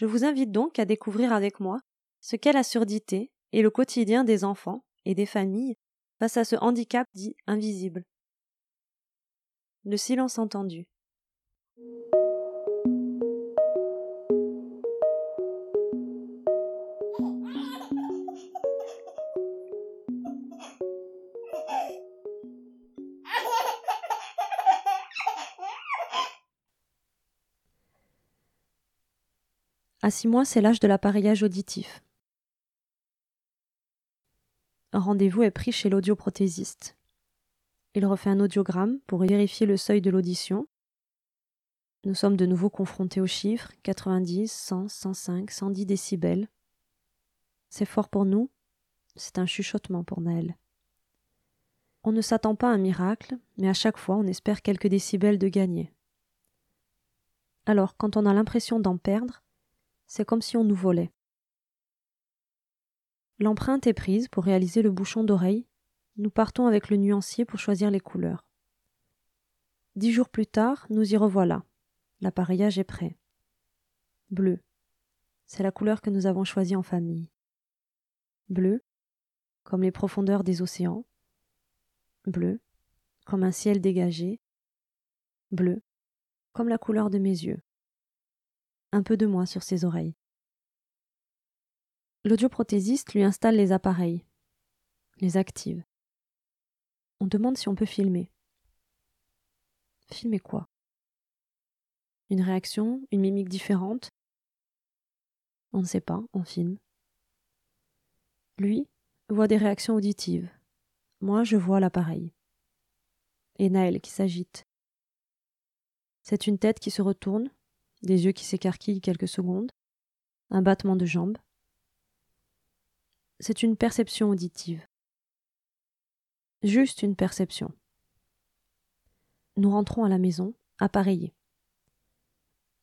Je vous invite donc à découvrir avec moi ce qu'est la surdité et le quotidien des enfants et des familles face à ce handicap dit invisible. Le silence entendu. À six mois, c'est l'âge de l'appareillage auditif. Un rendez-vous est pris chez l'audioprothésiste. Il refait un audiogramme pour vérifier le seuil de l'audition. Nous sommes de nouveau confrontés aux chiffres 90, 100, 105, 110 décibels. C'est fort pour nous, c'est un chuchotement pour Naël. On ne s'attend pas à un miracle, mais à chaque fois on espère quelques décibels de gagner. Alors, quand on a l'impression d'en perdre, c'est comme si on nous volait. L'empreinte est prise pour réaliser le bouchon d'oreille. Nous partons avec le nuancier pour choisir les couleurs. Dix jours plus tard, nous y revoilà. L'appareillage est prêt. Bleu. C'est la couleur que nous avons choisie en famille. Bleu, comme les profondeurs des océans. Bleu, comme un ciel dégagé. Bleu, comme la couleur de mes yeux un peu de moi sur ses oreilles. L'audioprothésiste lui installe les appareils, les active. On demande si on peut filmer. Filmer quoi? Une réaction, une mimique différente? On ne sait pas, on filme. Lui voit des réactions auditives. Moi, je vois l'appareil. Et Naël qui s'agite. C'est une tête qui se retourne, des yeux qui s'écarquillent quelques secondes, un battement de jambes. C'est une perception auditive. Juste une perception. Nous rentrons à la maison, appareillés.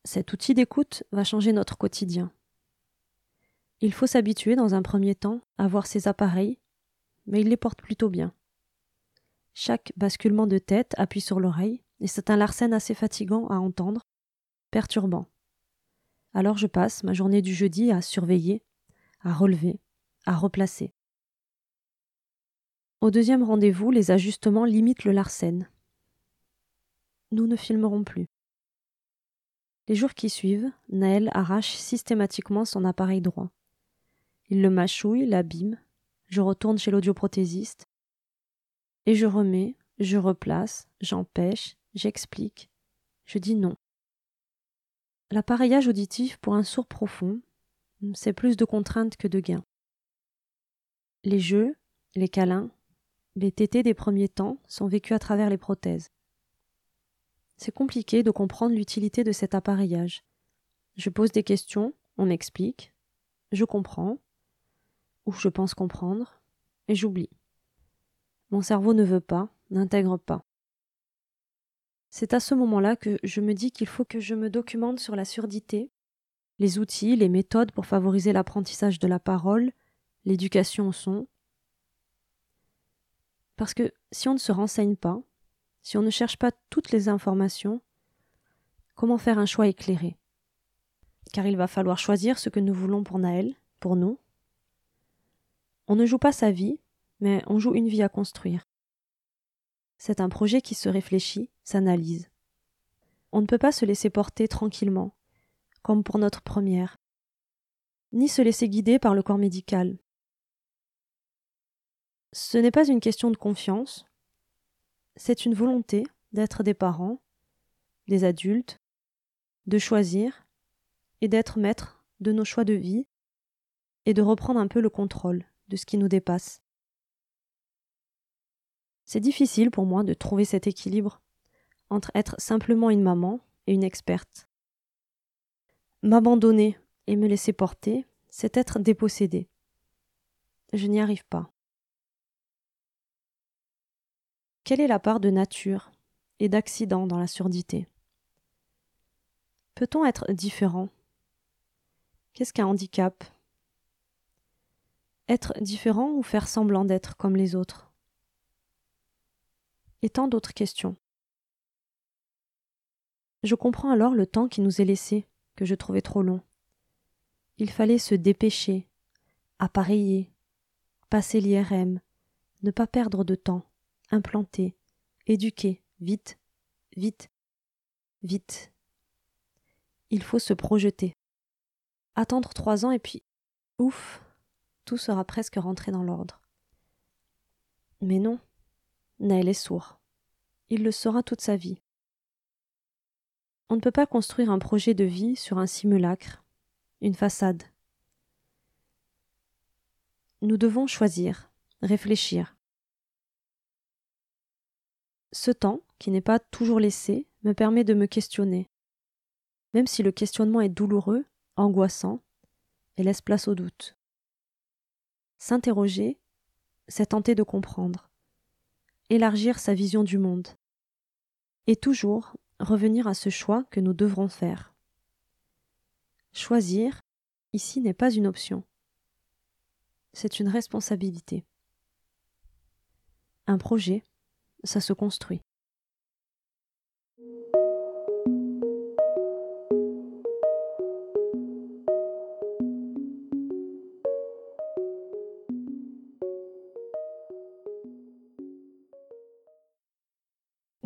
Cet outil d'écoute va changer notre quotidien. Il faut s'habituer dans un premier temps à voir ces appareils, mais il les porte plutôt bien. Chaque basculement de tête appuie sur l'oreille, et c'est un larcène assez fatigant à entendre, perturbant. Alors je passe ma journée du jeudi à surveiller, à relever, à replacer. Au deuxième rendez-vous, les ajustements limitent le larcène. Nous ne filmerons plus. Les jours qui suivent, Naël arrache systématiquement son appareil droit. Il le mâchouille, l'abîme, je retourne chez l'audioprothésiste, et je remets, je replace, j'empêche, j'explique, je dis non. L'appareillage auditif pour un sourd profond, c'est plus de contraintes que de gains. Les jeux, les câlins, les tétés des premiers temps sont vécus à travers les prothèses. C'est compliqué de comprendre l'utilité de cet appareillage. Je pose des questions, on m'explique, je comprends, ou je pense comprendre, et j'oublie. Mon cerveau ne veut pas, n'intègre pas. C'est à ce moment-là que je me dis qu'il faut que je me documente sur la surdité, les outils, les méthodes pour favoriser l'apprentissage de la parole, l'éducation au son. Parce que si on ne se renseigne pas, si on ne cherche pas toutes les informations, comment faire un choix éclairé? Car il va falloir choisir ce que nous voulons pour Naël, pour nous. On ne joue pas sa vie, mais on joue une vie à construire. C'est un projet qui se réfléchit, s'analyse. On ne peut pas se laisser porter tranquillement, comme pour notre première, ni se laisser guider par le corps médical. Ce n'est pas une question de confiance, c'est une volonté d'être des parents, des adultes, de choisir et d'être maître de nos choix de vie et de reprendre un peu le contrôle de ce qui nous dépasse. C'est difficile pour moi de trouver cet équilibre entre être simplement une maman et une experte. M'abandonner et me laisser porter, c'est être dépossédé. Je n'y arrive pas. Quelle est la part de nature et d'accident dans la surdité? Peut-on être différent? Qu'est-ce qu'un handicap? Être différent ou faire semblant d'être comme les autres? Et tant d'autres questions. Je comprends alors le temps qui nous est laissé, que je trouvais trop long. Il fallait se dépêcher, appareiller, passer l'IRM, ne pas perdre de temps, implanter, éduquer, vite, vite, vite. Il faut se projeter. Attendre trois ans et puis, ouf, tout sera presque rentré dans l'ordre. Mais non, Naël est sourd. Il le sera toute sa vie. On ne peut pas construire un projet de vie sur un simulacre, une façade. Nous devons choisir, réfléchir. Ce temps, qui n'est pas toujours laissé, me permet de me questionner. Même si le questionnement est douloureux, angoissant, et laisse place au doute. S'interroger, c'est tenter de comprendre, élargir sa vision du monde, et toujours revenir à ce choix que nous devrons faire. Choisir, ici, n'est pas une option. C'est une responsabilité. Un projet, ça se construit.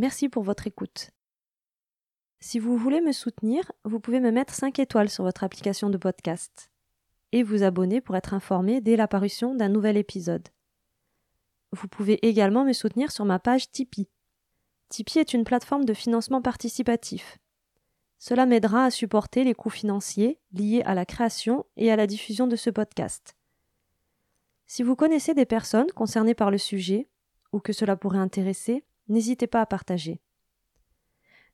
Merci pour votre écoute. Si vous voulez me soutenir, vous pouvez me mettre 5 étoiles sur votre application de podcast et vous abonner pour être informé dès l'apparition d'un nouvel épisode. Vous pouvez également me soutenir sur ma page Tipeee. Tipeee est une plateforme de financement participatif. Cela m'aidera à supporter les coûts financiers liés à la création et à la diffusion de ce podcast. Si vous connaissez des personnes concernées par le sujet ou que cela pourrait intéresser, n'hésitez pas à partager.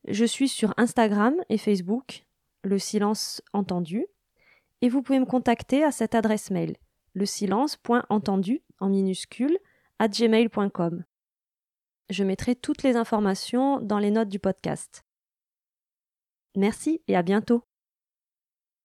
Je suis sur Instagram et Facebook, le silence entendu, et vous pouvez me contacter à cette adresse mail, le silence.entendu en minuscule à gmail.com. Je mettrai toutes les informations dans les notes du podcast. Merci et à bientôt.